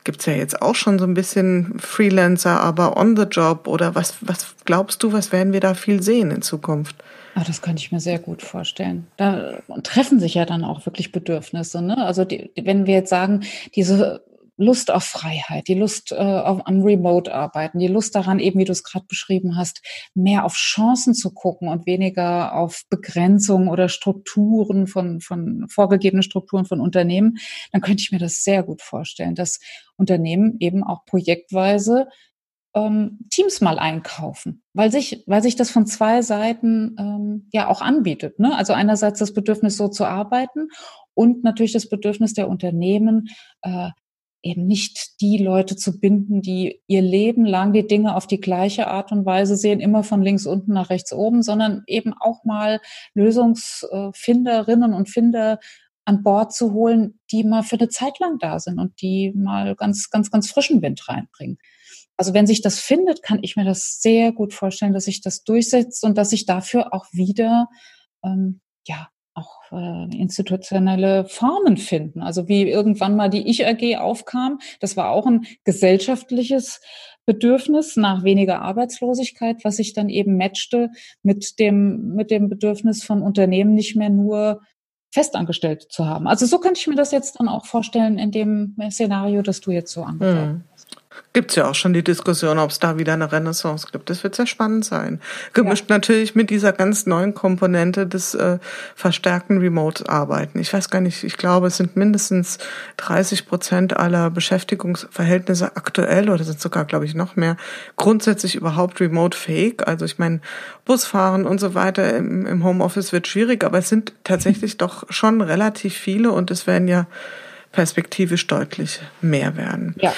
gibt's ja jetzt auch schon so ein bisschen Freelancer, aber on the job oder was, was glaubst du, was werden wir da viel sehen in Zukunft? Ah, das könnte ich mir sehr gut vorstellen. Da treffen sich ja dann auch wirklich Bedürfnisse. Ne? Also die, wenn wir jetzt sagen, diese Lust auf Freiheit, die Lust äh, auf, am Remote-Arbeiten, die Lust daran, eben wie du es gerade beschrieben hast, mehr auf Chancen zu gucken und weniger auf Begrenzungen oder Strukturen von, von vorgegebenen Strukturen von Unternehmen, dann könnte ich mir das sehr gut vorstellen, dass Unternehmen eben auch projektweise ähm, Teams mal einkaufen, weil sich, weil sich das von zwei Seiten ähm, ja auch anbietet. Ne? Also einerseits das Bedürfnis, so zu arbeiten und natürlich das Bedürfnis der Unternehmen, äh, eben nicht die Leute zu binden, die ihr Leben lang die Dinge auf die gleiche Art und Weise sehen, immer von links unten nach rechts oben, sondern eben auch mal Lösungsfinderinnen und Finder an Bord zu holen, die mal für eine Zeit lang da sind und die mal ganz, ganz, ganz frischen Wind reinbringen. Also wenn sich das findet, kann ich mir das sehr gut vorstellen, dass sich das durchsetzt und dass sich dafür auch wieder ähm, ja auch äh, institutionelle Formen finden. Also wie irgendwann mal die Ich-AG aufkam, das war auch ein gesellschaftliches Bedürfnis nach weniger Arbeitslosigkeit, was sich dann eben matchte mit dem, mit dem Bedürfnis von Unternehmen nicht mehr nur festangestellt zu haben. Also so könnte ich mir das jetzt dann auch vorstellen in dem Szenario, das du jetzt so angesprochen hm. Hast. Gibt's ja auch schon die Diskussion, ob es da wieder eine Renaissance gibt. Das wird sehr spannend sein. Gemischt ja. natürlich mit dieser ganz neuen Komponente des äh, verstärkten Remote-Arbeiten. Ich weiß gar nicht, ich glaube, es sind mindestens 30 Prozent aller Beschäftigungsverhältnisse aktuell oder sind sogar, glaube ich, noch mehr grundsätzlich überhaupt remote-fähig. Also ich meine, Busfahren und so weiter im, im Homeoffice wird schwierig, aber es sind tatsächlich doch schon relativ viele und es werden ja perspektivisch deutlich mehr werden. Ja.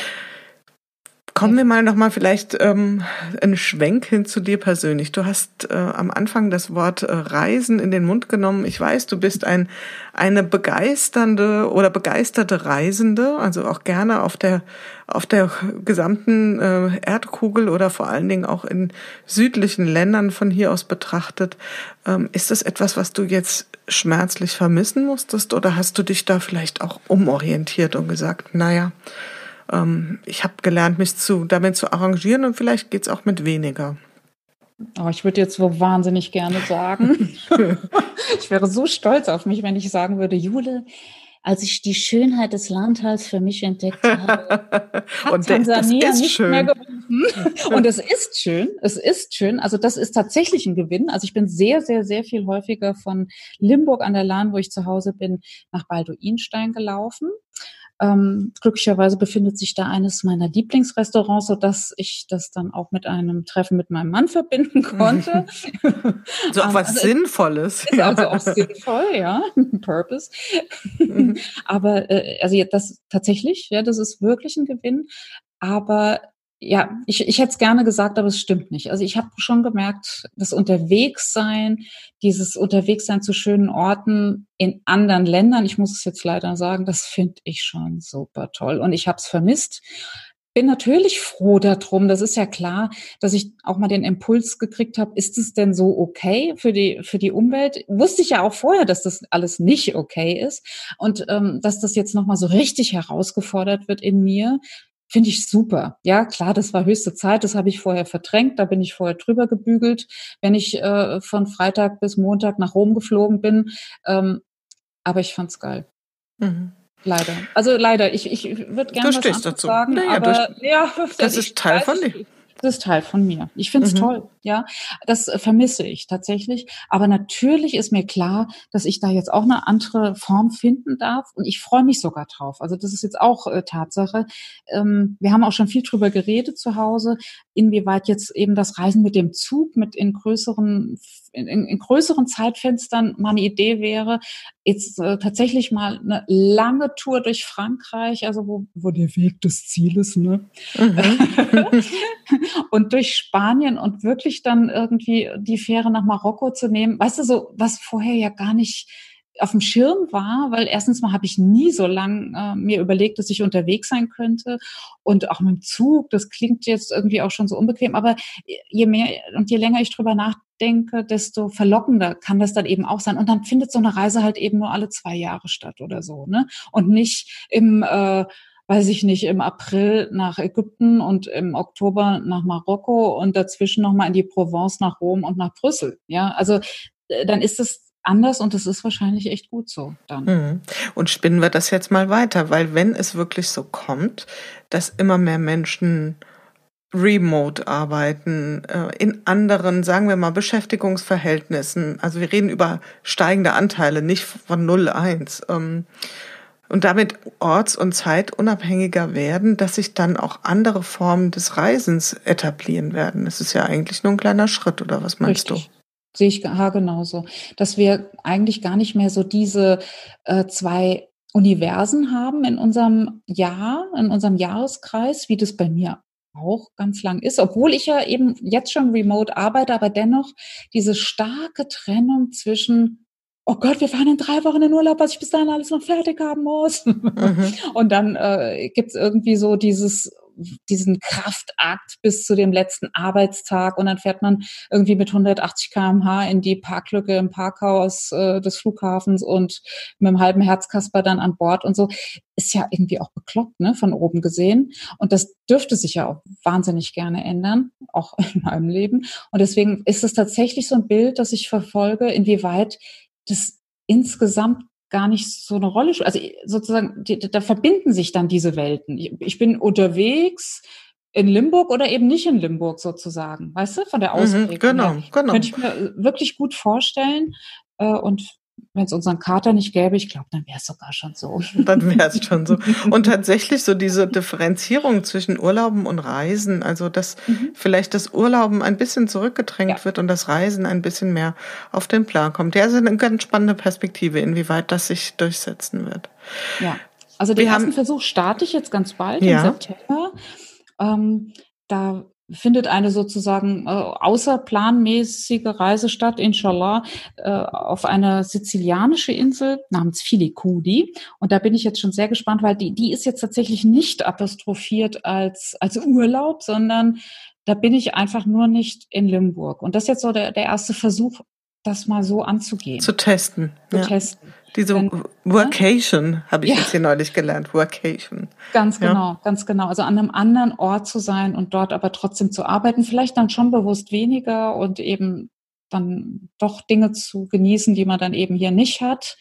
Kommen wir mal nochmal vielleicht ähm, einen Schwenk hin zu dir persönlich. Du hast äh, am Anfang das Wort äh, Reisen in den Mund genommen. Ich weiß, du bist ein eine begeisternde oder begeisterte Reisende, also auch gerne auf der auf der gesamten äh, Erdkugel oder vor allen Dingen auch in südlichen Ländern von hier aus betrachtet. Ähm, ist das etwas, was du jetzt schmerzlich vermissen musstest oder hast du dich da vielleicht auch umorientiert und gesagt, naja, ähm, ich habe gelernt, mich zu, damit zu arrangieren und vielleicht geht's auch mit weniger. Oh, ich würde jetzt so wahnsinnig gerne sagen. ich wäre so stolz auf mich, wenn ich sagen würde, Jule, als ich die Schönheit des Landtals für mich entdeckt habe, hat und Tansania nicht schön. mehr gerufen. Und es ist schön, es ist schön. Also das ist tatsächlich ein Gewinn. Also ich bin sehr, sehr, sehr viel häufiger von Limburg an der Lahn, wo ich zu Hause bin, nach Balduinstein gelaufen. Ähm, glücklicherweise befindet sich da eines meiner Lieblingsrestaurants, so dass ich das dann auch mit einem Treffen mit meinem Mann verbinden konnte. so auch was also Sinnvolles. Ist ja. also auch sinnvoll, ja. Purpose. Mhm. Aber äh, also das tatsächlich, ja, das ist wirklich ein Gewinn. Aber ja, ich, ich hätte es gerne gesagt, aber es stimmt nicht. Also ich habe schon gemerkt, das Unterwegssein, dieses Unterwegssein zu schönen Orten in anderen Ländern, ich muss es jetzt leider sagen, das finde ich schon super toll. Und ich habe es vermisst. Bin natürlich froh darum, das ist ja klar, dass ich auch mal den Impuls gekriegt habe, ist es denn so okay für die, für die Umwelt? Wusste ich ja auch vorher, dass das alles nicht okay ist und ähm, dass das jetzt nochmal so richtig herausgefordert wird in mir, Finde ich super. Ja, klar, das war höchste Zeit, das habe ich vorher verdrängt, da bin ich vorher drüber gebügelt, wenn ich äh, von Freitag bis Montag nach Rom geflogen bin. Ähm, aber ich fand's geil. Mhm. Leider. Also leider, ich, ich würde gerne was dazu. sagen, naja, aber ja, das ist Teil von dir. Das ist Teil von mir. Ich finde es mhm. toll, ja. Das äh, vermisse ich tatsächlich. Aber natürlich ist mir klar, dass ich da jetzt auch eine andere Form finden darf. Und ich freue mich sogar drauf. Also das ist jetzt auch äh, Tatsache. Ähm, wir haben auch schon viel drüber geredet zu Hause, inwieweit jetzt eben das Reisen mit dem Zug mit in größeren in, in größeren Zeitfenstern mal eine Idee wäre, jetzt äh, tatsächlich mal eine lange Tour durch Frankreich, also wo, wo der Weg des Zieles, ne? Mhm. und durch Spanien und wirklich dann irgendwie die Fähre nach Marokko zu nehmen, weißt du, so was vorher ja gar nicht auf dem Schirm war, weil erstens mal habe ich nie so lang äh, mir überlegt, dass ich unterwegs sein könnte und auch mit dem Zug, das klingt jetzt irgendwie auch schon so unbequem, aber je mehr und je länger ich drüber nachdenke, desto verlockender kann das dann eben auch sein und dann findet so eine Reise halt eben nur alle zwei Jahre statt oder so, ne? Und nicht im äh, weiß ich nicht, im April nach Ägypten und im Oktober nach Marokko und dazwischen nochmal in die Provence nach Rom und nach Brüssel. Ja, also äh, dann ist es anders und das ist wahrscheinlich echt gut so dann. Mhm. Und spinnen wir das jetzt mal weiter, weil wenn es wirklich so kommt, dass immer mehr Menschen remote arbeiten, äh, in anderen, sagen wir mal, Beschäftigungsverhältnissen, also wir reden über steigende Anteile, nicht von 0,1, ähm, und damit orts- und zeitunabhängiger werden, dass sich dann auch andere Formen des Reisens etablieren werden. Das ist ja eigentlich nur ein kleiner Schritt, oder was meinst Richtig. du? Sehe ich ja, genauso. Dass wir eigentlich gar nicht mehr so diese äh, zwei Universen haben in unserem Jahr, in unserem Jahreskreis, wie das bei mir auch ganz lang ist, obwohl ich ja eben jetzt schon remote arbeite, aber dennoch diese starke Trennung zwischen oh Gott, wir fahren in drei Wochen in Urlaub, was ich bis dahin alles noch fertig haben muss. Mhm. Und dann äh, gibt es irgendwie so dieses diesen Kraftakt bis zu dem letzten Arbeitstag und dann fährt man irgendwie mit 180 kmh in die Parklücke im Parkhaus äh, des Flughafens und mit einem halben Herzkasper dann an Bord und so. Ist ja irgendwie auch bekloppt, ne, von oben gesehen. Und das dürfte sich ja auch wahnsinnig gerne ändern, auch in meinem Leben. Und deswegen ist es tatsächlich so ein Bild, das ich verfolge, inwieweit das insgesamt gar nicht so eine Rolle spielt. Also sozusagen, die, da verbinden sich dann diese Welten. Ich, ich, bin unterwegs in Limburg oder eben nicht in Limburg sozusagen, weißt du, von der mhm, Ausprägung. Mhm, genau, genau. Könnte ich mir wirklich gut vorstellen. Äh, und wenn es unseren Kater nicht gäbe, ich glaube, dann wäre es sogar schon so. Dann wäre es schon so. Und tatsächlich so diese Differenzierung zwischen Urlauben und Reisen, also dass mhm. vielleicht das Urlauben ein bisschen zurückgedrängt ja. wird und das Reisen ein bisschen mehr auf den Plan kommt. Ja, also eine ganz spannende Perspektive, inwieweit das sich durchsetzen wird. Ja, also den Wir ersten haben, Versuch starte ich jetzt ganz bald ja. im September. Ähm, da findet eine sozusagen äh, außerplanmäßige Reise statt, inshallah, äh, auf eine sizilianische Insel namens Filicudi. Und da bin ich jetzt schon sehr gespannt, weil die, die ist jetzt tatsächlich nicht apostrophiert als, als Urlaub, sondern da bin ich einfach nur nicht in Limburg. Und das ist jetzt so der, der erste Versuch, das mal so anzugehen. Zu testen. Zu ja. testen. Diese Dann, Workation habe ich ja. jetzt hier neulich gelernt. Workation. Ganz genau, ja. ganz genau. Also an einem anderen Ort zu sein und dort aber trotzdem zu arbeiten, vielleicht dann schon bewusst weniger und eben dann doch Dinge zu genießen, die man dann eben hier nicht hat.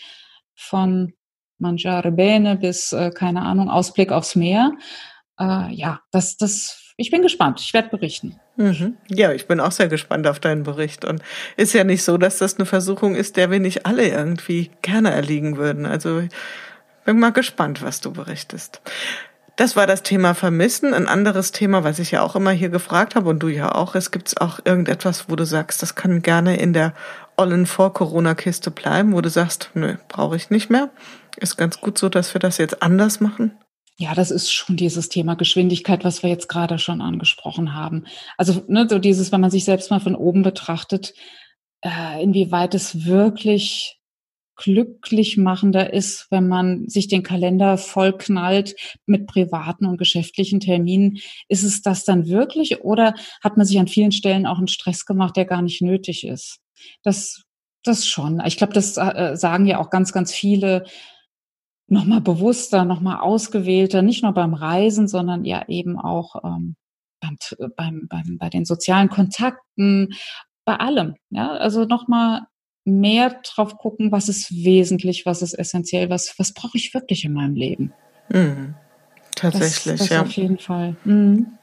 Von Mangiare Bene bis, äh, keine Ahnung, Ausblick aufs Meer. Äh, ja, das, das ich bin gespannt. Ich werde berichten. Mhm. Ja, ich bin auch sehr gespannt auf deinen Bericht. Und ist ja nicht so, dass das eine Versuchung ist, der wir nicht alle irgendwie gerne erliegen würden. Also bin mal gespannt, was du berichtest. Das war das Thema Vermissen. Ein anderes Thema, was ich ja auch immer hier gefragt habe und du ja auch, es gibt auch irgendetwas, wo du sagst, das kann gerne in der ollen Vor-Corona-Kiste bleiben, wo du sagst, nö, brauche ich nicht mehr. Ist ganz gut so, dass wir das jetzt anders machen. Ja, das ist schon dieses Thema Geschwindigkeit, was wir jetzt gerade schon angesprochen haben. Also ne, so dieses, wenn man sich selbst mal von oben betrachtet, äh, inwieweit es wirklich glücklich machender ist, wenn man sich den Kalender vollknallt mit privaten und geschäftlichen Terminen. Ist es das dann wirklich oder hat man sich an vielen Stellen auch einen Stress gemacht, der gar nicht nötig ist? Das, das schon. Ich glaube, das äh, sagen ja auch ganz, ganz viele nochmal bewusster, nochmal ausgewählter, nicht nur beim Reisen, sondern ja eben auch ähm, beim, beim, beim, bei den sozialen Kontakten, bei allem. Ja, also nochmal mehr drauf gucken, was ist wesentlich, was ist essentiell, was, was brauche ich wirklich in meinem Leben. Mhm. Tatsächlich, das, das ja. Auf jeden Fall. Mhm.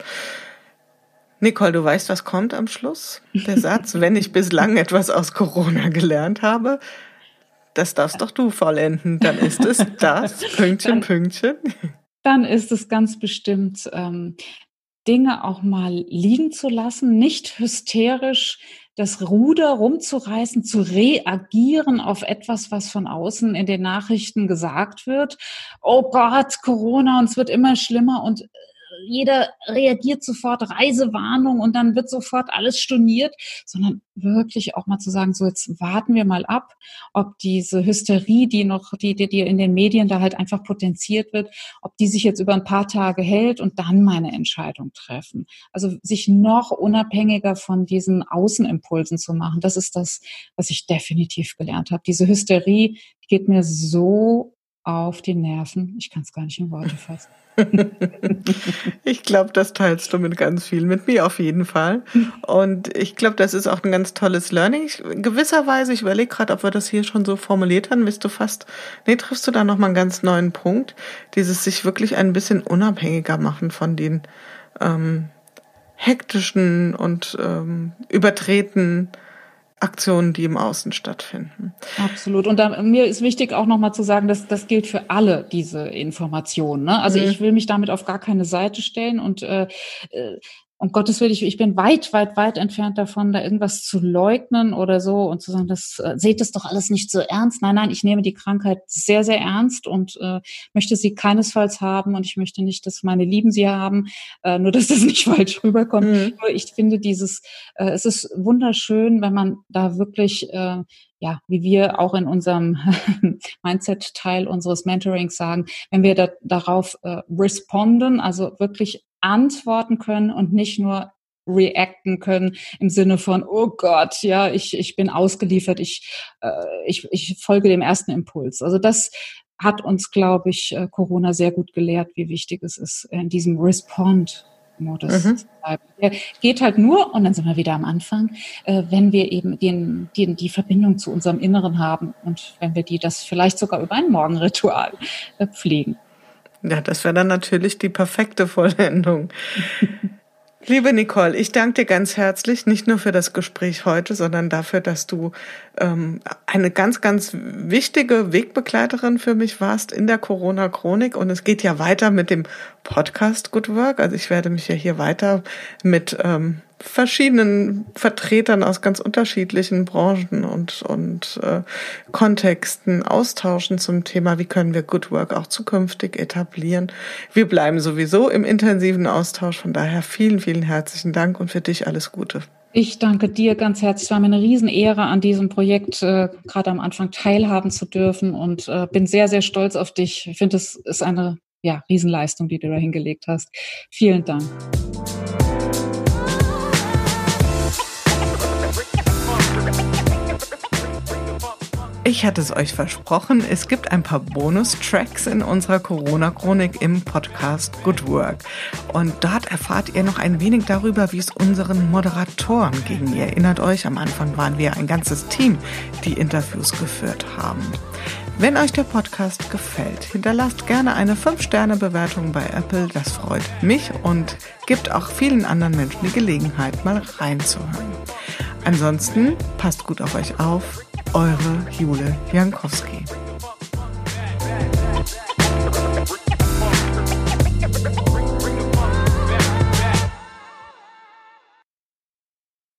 Nicole, du weißt, was kommt am Schluss? Der Satz, wenn ich bislang etwas aus Corona gelernt habe, das darfst doch du vollenden. Dann ist es das, Pünktchen, dann, Pünktchen. Dann ist es ganz bestimmt, ähm, Dinge auch mal liegen zu lassen, nicht hysterisch das Ruder rumzureißen, zu reagieren auf etwas, was von außen in den Nachrichten gesagt wird. Oh Gott, Corona, und es wird immer schlimmer und jeder reagiert sofort Reisewarnung und dann wird sofort alles storniert, sondern wirklich auch mal zu sagen, so jetzt warten wir mal ab, ob diese Hysterie, die noch, die, die, die in den Medien da halt einfach potenziert wird, ob die sich jetzt über ein paar Tage hält und dann meine Entscheidung treffen. Also sich noch unabhängiger von diesen Außenimpulsen zu machen, das ist das, was ich definitiv gelernt habe. Diese Hysterie geht mir so auf die Nerven. Ich kann es gar nicht in Worte fassen. ich glaube, das teilst du mit ganz viel, mit mir auf jeden Fall. Und ich glaube, das ist auch ein ganz tolles Learning. Ich, gewisserweise, ich überlege gerade, ob wir das hier schon so formuliert haben, bist du fast, nee, triffst du da nochmal einen ganz neuen Punkt, dieses sich wirklich ein bisschen unabhängiger machen von den ähm, hektischen und ähm, übertreten Aktionen, die im Außen stattfinden. Absolut. Und da, mir ist wichtig auch nochmal zu sagen, dass das gilt für alle diese Informationen. Ne? Also mhm. ich will mich damit auf gar keine Seite stellen und äh, äh um Gottes Willen, ich, ich bin weit, weit, weit entfernt davon, da irgendwas zu leugnen oder so und zu sagen, das äh, seht es doch alles nicht so ernst. Nein, nein, ich nehme die Krankheit sehr, sehr ernst und äh, möchte sie keinesfalls haben und ich möchte nicht, dass meine Lieben sie haben, äh, nur dass das nicht falsch rüberkommt. Mhm. Nur ich finde dieses, äh, es ist wunderschön, wenn man da wirklich äh, ja, wie wir auch in unserem Mindset-Teil unseres Mentorings sagen, wenn wir da, darauf äh, responden, also wirklich antworten können und nicht nur reacten können im Sinne von, oh Gott, ja, ich, ich bin ausgeliefert, ich, äh, ich, ich folge dem ersten Impuls. Also das hat uns, glaube ich, äh, Corona sehr gut gelehrt, wie wichtig es ist, in diesem Respond Modus mhm. zu bleiben. Der geht halt nur, und dann sind wir wieder am Anfang, äh, wenn wir eben den, den, die Verbindung zu unserem Inneren haben und wenn wir die das vielleicht sogar über ein Morgenritual äh, pflegen. Ja, das wäre dann natürlich die perfekte Vollendung. Liebe Nicole, ich danke dir ganz herzlich, nicht nur für das Gespräch heute, sondern dafür, dass du ähm, eine ganz, ganz wichtige Wegbegleiterin für mich warst in der Corona-Chronik. Und es geht ja weiter mit dem Podcast Good Work. Also ich werde mich ja hier weiter mit ähm, verschiedenen Vertretern aus ganz unterschiedlichen Branchen und, und äh, Kontexten austauschen zum Thema, wie können wir Good Work auch zukünftig etablieren. Wir bleiben sowieso im intensiven Austausch. Von daher vielen, vielen herzlichen Dank und für dich alles Gute. Ich danke dir ganz herzlich. Es war mir eine Riesenehre, an diesem Projekt äh, gerade am Anfang teilhaben zu dürfen und äh, bin sehr, sehr stolz auf dich. Ich finde, es ist eine ja, Riesenleistung, die du da hingelegt hast. Vielen Dank. Ich hatte es euch versprochen, es gibt ein paar Bonustracks in unserer Corona-Chronik im Podcast Good Work. Und dort erfahrt ihr noch ein wenig darüber, wie es unseren Moderatoren ging. Ihr erinnert euch, am Anfang waren wir ein ganzes Team, die Interviews geführt haben. Wenn euch der Podcast gefällt, hinterlasst gerne eine 5-Sterne-Bewertung bei Apple. Das freut mich und gibt auch vielen anderen Menschen die Gelegenheit, mal reinzuhören. Ansonsten passt gut auf euch auf eure Jule Jankowski.